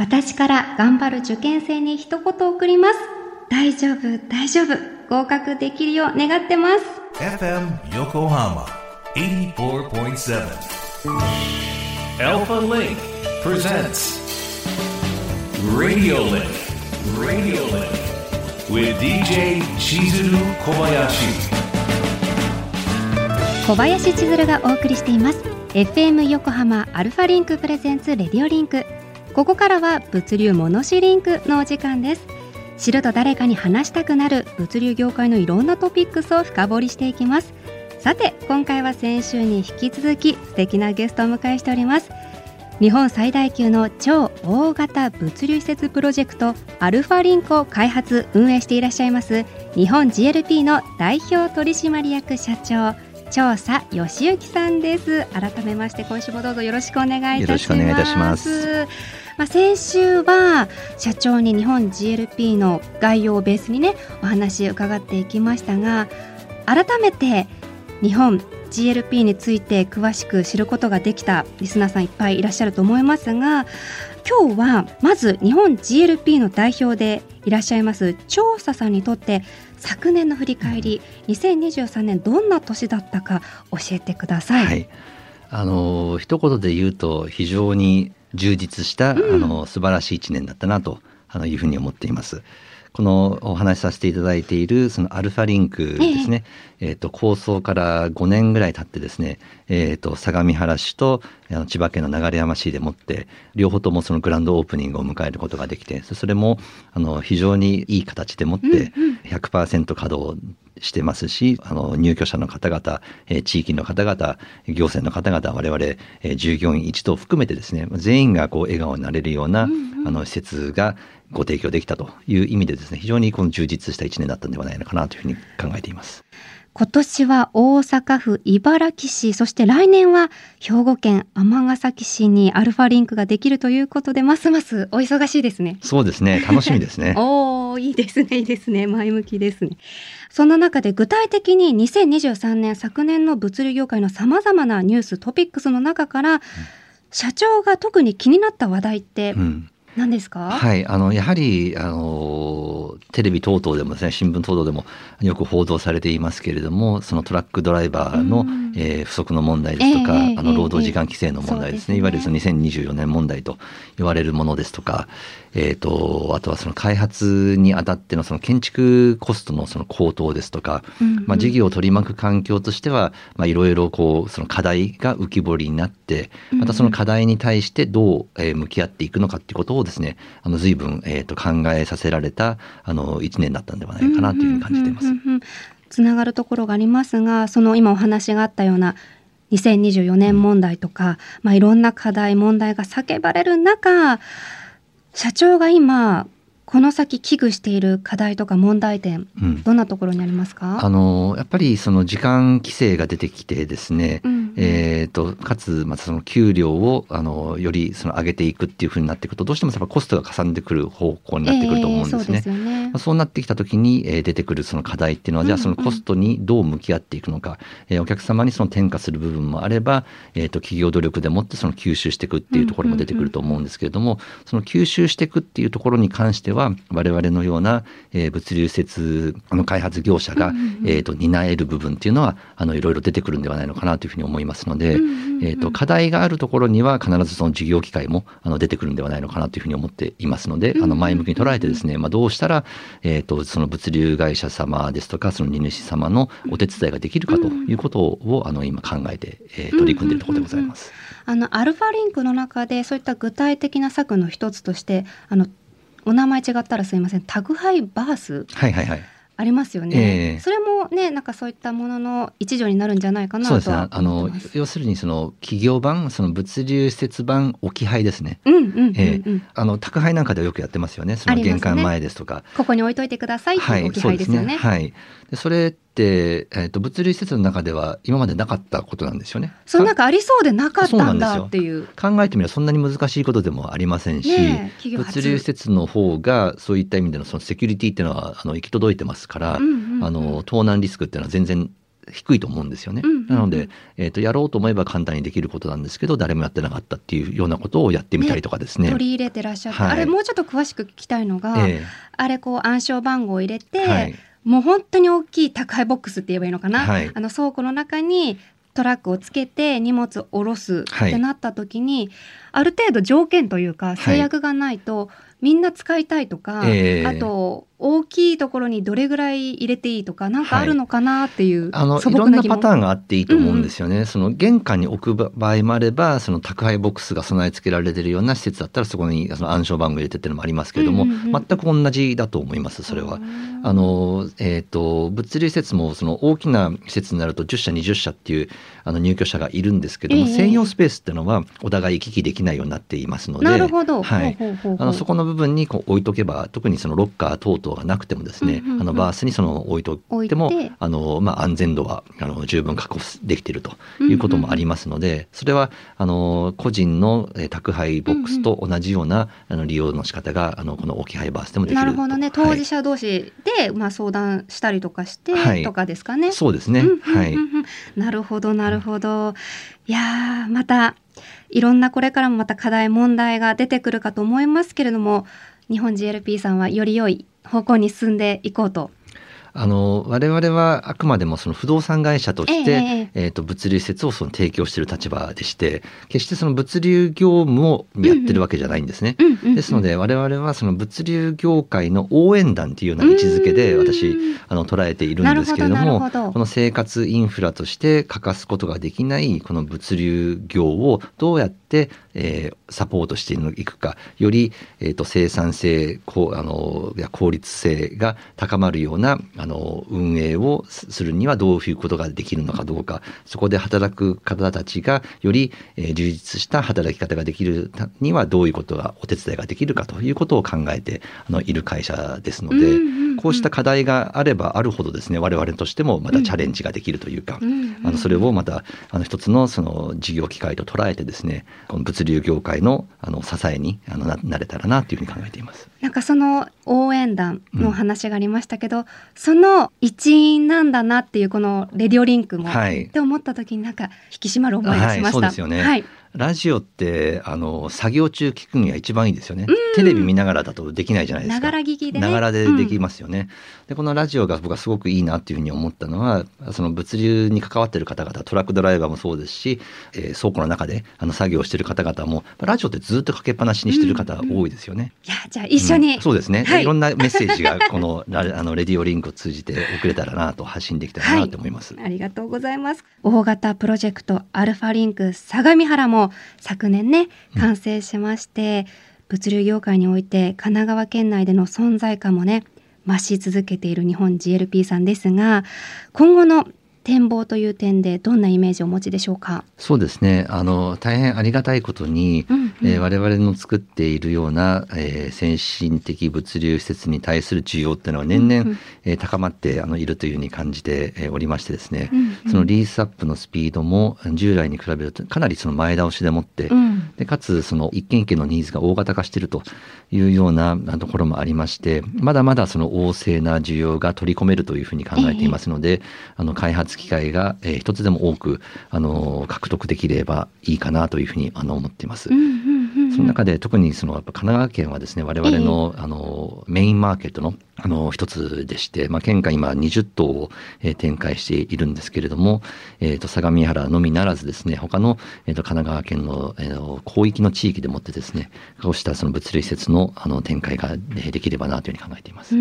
私から頑張る受験生に一言送ります。大丈夫大丈夫。合格できるよう願ってます。FM 横浜小林千鶴がお送りしています FM 横浜アルファリンク presents RADIO LINK ここからは物流ものしリンクのお時間です。知ると誰かに話したくなる物流業界のいろんなトピックスを深掘りしていきます。さて今回は先週に引き続き素敵なゲストをお迎えしております。日本最大級の超大型物流施設プロジェクトアルファリンクを開発運営していらっしゃいます日本 GLP の代表取締役社長調査義行さんです。改めまして今週もどうぞよろしくお願いいたします。よろしくお願いいたします。まあ、先週は社長に日本 GLP の概要をベースにねお話伺っていきましたが改めて日本 GLP について詳しく知ることができたリスナーさんいっぱいいらっしゃると思いますが今日はまず日本 GLP の代表でいらっしゃいます調査さんにとって昨年の振り返り2023年どんな年だったか教えてください。はい、あの一言で言うと非常に充実した、うんあの素晴らしい一年だったなとあのいうふうに思っています。このお話しさせていただいているそのアルファリンクですね、えっ、と構想から5年ぐらい経ってですね、えっ、と相模原市とあの千葉県の流山市でもって両方ともそのグランドオープニングを迎えることができて、そそれもあの非常にいい形でもって100%稼働してますし、あの入居者の方々、えー地域の方々、行政の方々、我々、えー従業員一同含めてですね、全員がこう笑顔になれるような、あの施設がご提供できたという意味でですね、非常にこの充実した一年だったんではないのかなというふうに考えています。今年は大阪府茨木市そして来年は兵庫県尼崎市にアルファリンクができるということでますますお忙しいですね。そうですね、楽しみですね。おーいいですねいいですね前向きですね。そんな中で具体的に2023年昨年の物流業界のさまざまなニューストピックスの中から、社長が特に気になった話題ってうん何ですか、はい、あのやはりあのテレビ等々でもですね新聞等々でもよく報道されていますけれどもそのトラックドライバーの、うん。えー不足の問題ですとか、ええあの労働時間規制の問題ですね、ええいわゆるその2024年問題と言われるものですとか、えー、とあとはその開発にあたってのその建築コストのその高騰ですとか、うんうん。まあ、事業を取り巻く環境としては、まあ、いろいろこうその課題が浮き彫りになってまたその課題に対してどうえー向き合っていくのかっていうことをですね。あの随分、えー、と考えさせられたあの一年だったんではないかなというふうに感じています。うんうんうんうんつながるところがありますがその今お話があったような2024年問題とか、まあ、いろんな課題問題が叫ばれる中社長が今この先危惧している課題とか問題点うん。どんなところにありますか？あのやっぱりその時間規制が出てきてですね、うんうんえー、とかつまたその給料をあのよりその上げていくっていうふうになっていくとどうしてもやっぱコストがかさんでくる方向になってくると思うんですね。ええそうね。まあそうなってきた時に、えー出てくるその課題っていうのは、じゃあそのコストにどう向き合っていくのか、えーお客様にその転嫁する部分もあれば、えー、と企業努力でもってその吸収していくっていうところも出てくると思うんですけれども、その吸収していくっていうところに関しては我々のような、えー物流施設の開発業者が、えー、と担える部分っていうのはあのいろいろ出てくるんではないのかなというふうに思いますので、うんうんうん。えー、と課題があるところには必ずその事業機会もあの出てくるんではないのかなというふうに思っていますので、あの前向きに捉えてですね、まあ、どうしたら、えー、とその物流会社様ですとかその荷主様のお手伝いができるかということをあの今考えて、えー取り組んでいるところでございます。あのアルファリンクの中でそういった具体的な策の一つとしてあのお名前違ったらすいません。宅配バースはいはいはい。ありますよね、ええ。それもねなんかそういったものの一助になるんじゃないかなとそうですね。はあの要するにその企業版その物流施設版置き配ですね。宅配なんかではよくやってますよね。その玄関前ですとか。ここに置いといてくださいっていう置き配ですよね。はい。でそれえっと物流施設の中では今までなかったことなんですよね。その中ありそうでなかったんだっていう。考えてみればそんなに難しいことでもありませんし、ね物流施設の方がそういった意味でのそのセキュリティっていうのはあの行き届いてますから、うんうんうんあの盗難リスクっていうのは全然低いと思うんですよね。うんうんうんなので、えっ、と、やろうと思えば簡単にできることなんですけど、誰もやってなかったっていうようなことをやってみたりとかですね。取り入れてらっしゃって、はいあれもうちょっと詳しく聞きたいのが、えあれこう暗証番号を入れて、えはい。もう本当に大きい宅配ボックスって言えばいいのかな、はい。あの倉庫の中にトラックをつけて荷物を下ろすってなった時に、ある程度条件というか制約がないと、みんな使いたいとか、ええ。あと大きいところにどれぐらい入れていいとかなんかあるのかなっていう、あの、い素ろんなパターンがあっていいと思うんですよね。その玄関に置く場合もあれば、その宅配ボックスが備え付けられているような施設だったら、そこにその暗証番号入れてっていうのもありますけれども、うんうんうん。全く同じだと思います、それは。あの、えっ、と、物流施設もその大きな施設になると10社、20社っていうあの入居者がいるんですけども、ええ。専用スペースっていうのはお互い行き来できないようになっていますので、なるほど、はい。ほうほうほうほう。あのそこの部分にこう置いとけば特にそのロッカー等々がなくてもですね、うんうんうん。あのバースにその置いといても置いて。あの、まあ、安全度はあの十分確保できているということもありますので、それはあの個人のえー宅配ボックスと同じような、あの利用の仕方があのこの置き配バースでもできると。なるほどね。当はい。事者同士で、まあ、相談したりとかして、はい。とかですかね。そうですね、うんうんうんうん。はい。なるほどなるほど。いやーまたいろんなこれからもまた課題問題が出てくるかと思いますけれども日本 GLP さんはより良い方向に進んでいこうと。あの我々はあくまでもその不動産会社として、えええーと物流施設をその提供している立場でして決してその物流業務をやってるわけじゃないんですね。うんうんうん。ですので我々はその物流業界の応援団というような位置づけでうん私あの捉えているんですけれどもこの生活インフラとして欠かすことができないこの物流業をどうやって、えーサポートしていくかより、えー、と生産性こうあの効率性が高まるようなあの運営をすするにはどういうことができるのかどうかそこで働く方たちがより、えー充実した働き方ができるたにはどういうことがお手伝いができるかということを考えてあのいる会社ですので、うんうんうん。こうした課題があればあるほどですね我々としてもまたチャレンジができるというか、うんうん。あのそれをまたあの一つのその事業機会と捉えてですねこの物流業界のあの支えにあのななれたらなというふうに考えています。なんかその応援団の話がありましたけど、その一員なんだなっていうこのレディオリンクも、はいって思った時になんか引き締まる思いがしました。はいそうですよねはいラジオってあの作業中聞くには一番いいですよね。テレビ見ながらだとできないじゃないですか。ながら聞きでねながらでできますよね。でこのラジオが僕はすごくいいなっていうふうに思ったのはその物流に関わってる方々トラックドライバーもそうですし、えー倉庫の中であの作業してる方々もラジオってずっとかけっぱなしにしてる方多いですよね。いやじゃあ一緒に、うんそうですね、はいい、ろんなメッセージがこの ラあのレディオリンクを通じて送れたらなと発信できたらなと思います。ありがとうございます。大型プロジェクトアルファリンク相模原も昨年ね完成しまして、物流業界において神奈川県内での存在感もね増し続けている日本 GLP さんですが今後の展望という点でどんなイメージをお持ちでしょうか？そうですね。あの大変ありがたいことに、うんうん。えー我々の作っているような、えー先進的物流施設に対する需要っていうのは年々、うんうん。えー高まってあのいるというふうに感じて、えーおりましてですね、うんうん。そのリースアップのスピードも従来に比べるとかなりその前倒しでもって、うん。でかつその一軒一軒のニーズが大型化しているというようなあところもありましてまだまだその旺盛な需要が取り込めるというふうに考えていますので、あの開発機会が、えー一つでも多くあの獲得できればいいかなというふうにあの思っています。その中で特にそのやっぱ神奈川県はですね我々の,、あのメインマーケットのあの一つでして、まあ、県下今20棟を、えー展開しているんですけれども、えー、と相模原のみならずですね他の、えー、と神奈川県の、えー広域の地域でもってですねこうしたその物流施設のあの展開が、えーできればなというふうに考えています。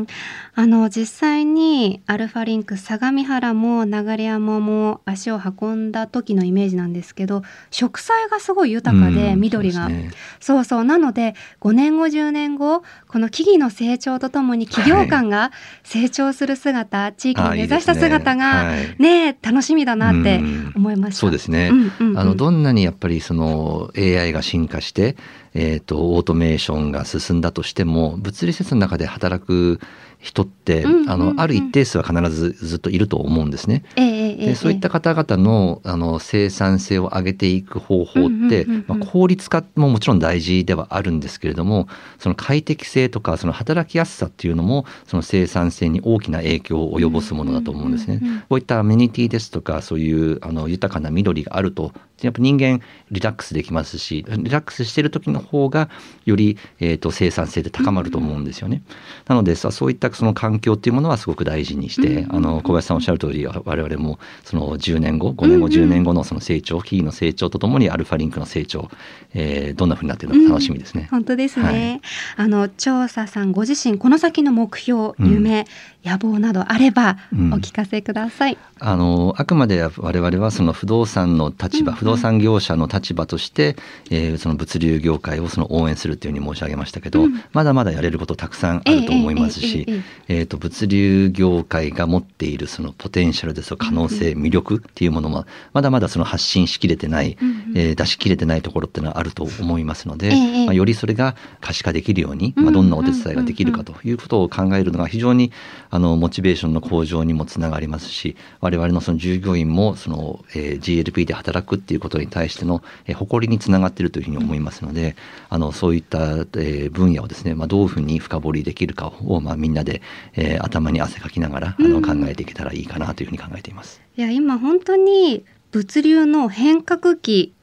うんあの実際にアルファリンク相模原も流山も足を運んだ時のイメージなんですけど植栽がすごい豊かでうん緑が、そうですね。そうそう。なので5年後10年後この木々の成長とともに企業間が成長する姿、地域に根ざした姿があいい楽しみだなってうん。思いました。そうですね、うんうんうん。あのどんなにやっぱりその AI が進化して、えー、とオートメーションが進んだとしても物理施設の中で働く人って、うんうんうんあのある一定数は必ずずっといると思うんですね。えええええでそういった方々のあの生産性を上げていく方法って、うんうんうんうんまあ、効率化ももちろん大事ではあるんですけれどもその快適性とかその働きやすさっていうのもその生産性に大きな影響を及ぼすものだと思うんですね。うんうんうんうんこういったアメニティですとかそういうあの豊かな緑があるとやっぱ人間リラックスできますしリラックスしている時の方がより、えー、と生産性で高まると思うんですよね。なのでさそういったその環境っていうものはすごく大事にして、あの小林さんおっしゃる通り我々もその10年後5年後10年後のその成長企業の成長とともにアルファリンクの成長、えーどんなふうになっているのか楽しみですね。本当ですね、あの調査さんご自身この先の目標、うん。夢野望などあればうん。お聞かせください、あのあくまで我々はその不動産の立場、うんうん。不動産業者の立場として、えーその物流業界をその応援するというふうに申し上げましたけど、うん。まだまだやれることたくさんあると思いますしえええええと物流業界が持っているそのポテンシャルですとか可能性、魅力っていうものもまだまだその発信しきれてない、えー出しきれてないところっていうのはあると思いますので、ええまあ、よりそれが可視化できるように、うんまあ、どんなお手伝いができるかということを考えるのが非常にあのモチベーションの向上にもつながりますし我々のその従業員もその、えー GLP で働くっていうことに対しての、えー誇りにつながっているというふうに思いますのであのそういった、えー分野をですね、まあ、どういうふうに深掘りできるかを、まあ、みんなで、えー頭に汗かきながらあの考えていけたらいいかなというふうに考えています。いや今本当に物流の変革期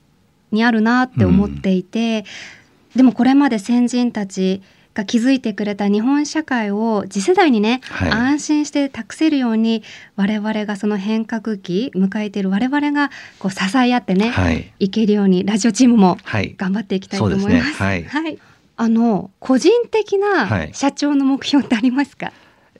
にあるなって思っていて、でもこれまで先人たちが築いてくれた日本社会を次世代にね、はい。安心して託せるように我々がその変革期迎えている我々がこう支え合ってね、はい、いけるようにラジオチームもはい。頑張っていきたいと思います。そうですね。はい。あの個人的はない。社長の目標ってありますか？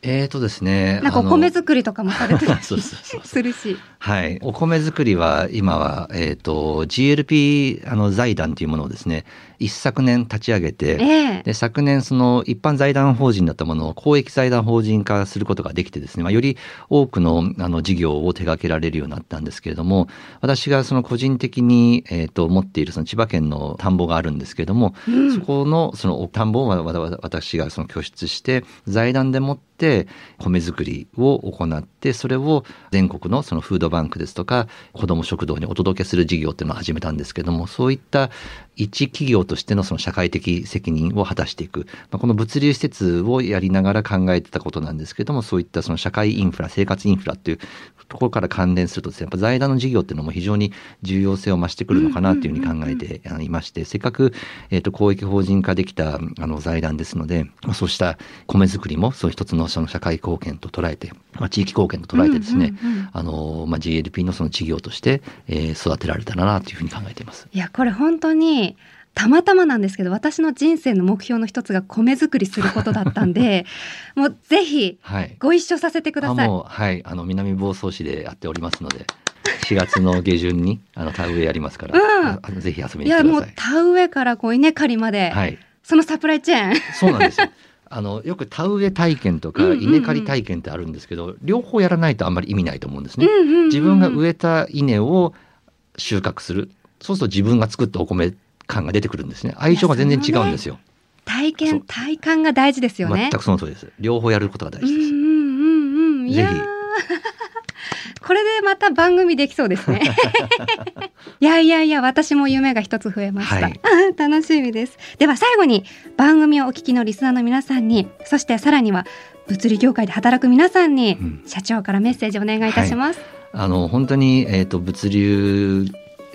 えーとですねなんかお米作りとかもされてたり するし。はい、お米作りは今は、えー、と GLP あの財団というものをですね一昨年立ち上げて、ええ。で昨年その一般財団法人だったものを公益財団法人化することができてですね、まあ、より多くのあの事業を手掛けられるようになったんですけれども私がその個人的に、えー、と持っているその千葉県の田んぼがあるんですけれども、うん。そこのその田んぼをわわわ私がその拠出して財団でもって米作りを行ってそれを全国のそのフードバンクですとか子ども食堂にお届けする事業っていうのを始めたんですけどもそういった一企業としてのその社会的責任を果たしていく、まあ、この物流施設をやりながら考えてたことなんですけどもそういったその社会インフラ生活インフラっていうところから関連するとですねやっぱ財団の事業っていうのも非常に重要性を増してくるのかなというふうに考えていましてせっかく、えー、と公益法人化できたあの財団ですので、ま、そうした米作りもそう一つのその社会貢献と捉えて、まあ、地域貢献と捉えてですね、うんうんうんあのまあ、GLP のその事業として、えー育てられたらなというふうに考えています。いやこれ本当にたまたまなんですけど私の人生の目標の一つが米作りすることだったんで もうぜひはいご一緒させてください。あもうはいあの南房総市でやっておりますので4月の下旬に あの田植えやりますから、うんぜひ遊びいやもうに来てください。田植えからこう稲刈りまで、はいそのサプライチェーンそうなんですよ。あのよく田植え体験とか稲刈り体験ってあるんですけど、両方やらないとあんまり意味ないと思うんですね。自分が植えた稲を収穫する。そうすると自分が作ったお米感が出てくるんですね。相性が全然違うんですよ、体そう。験体感が大事ですよね。全。くその通りです。両方やることが大事です、うんうんうんうん。ぜひこれでまた番組できそうですね。いやいやいや私も夢が一つ増えました。はい 楽しみです。では最後に番組をお聞きのリスナーの皆さんにそしてさらには物理業界で働く皆さんに、うん社長からメッセージお願いいたします。あの本当に、えー、と物流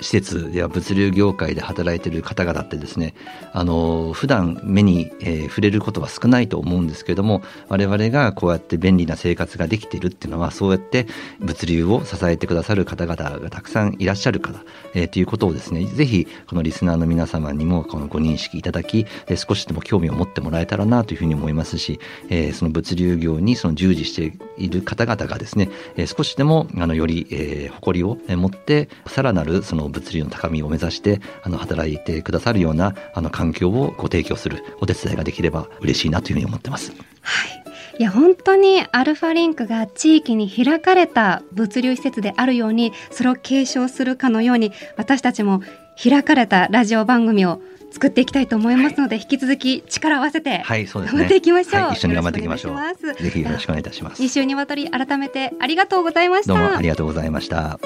施設や物流業界で働いている方々ってですねあの普段目に、えー触れることは少ないと思うんですけれども我々がこうやって便利な生活ができているっていうのはそうやって物流を支えてくださる方々がたくさんいらっしゃるから、えーということをですねぜひこのリスナーの皆様にもこのご認識いただき、え少しでも興味を持ってもらえたらなというふうに思いますし、えーその物流業にその従事している方々がですね、えー少しでもあのより、えー誇りをえ持ってさらなるその物流の高みを目指してあの働いてくださるようなあの環境をご提供するお手伝いができれば嬉しいなというふうに思ってます。はい。いや本当にアルファリンクが地域に開かれた物流施設であるようにそれを継承するかのように私たちも開かれたラジオ番組を作っていきたいと思いますので、はい、引き続き力を合わせてはいそうですね。頑張っていきましょう、はい、一緒に頑張っていきましょう。ぜひよろしくお願いいたします。2週にわたり改めてありがとうございました。どうもありがとうございました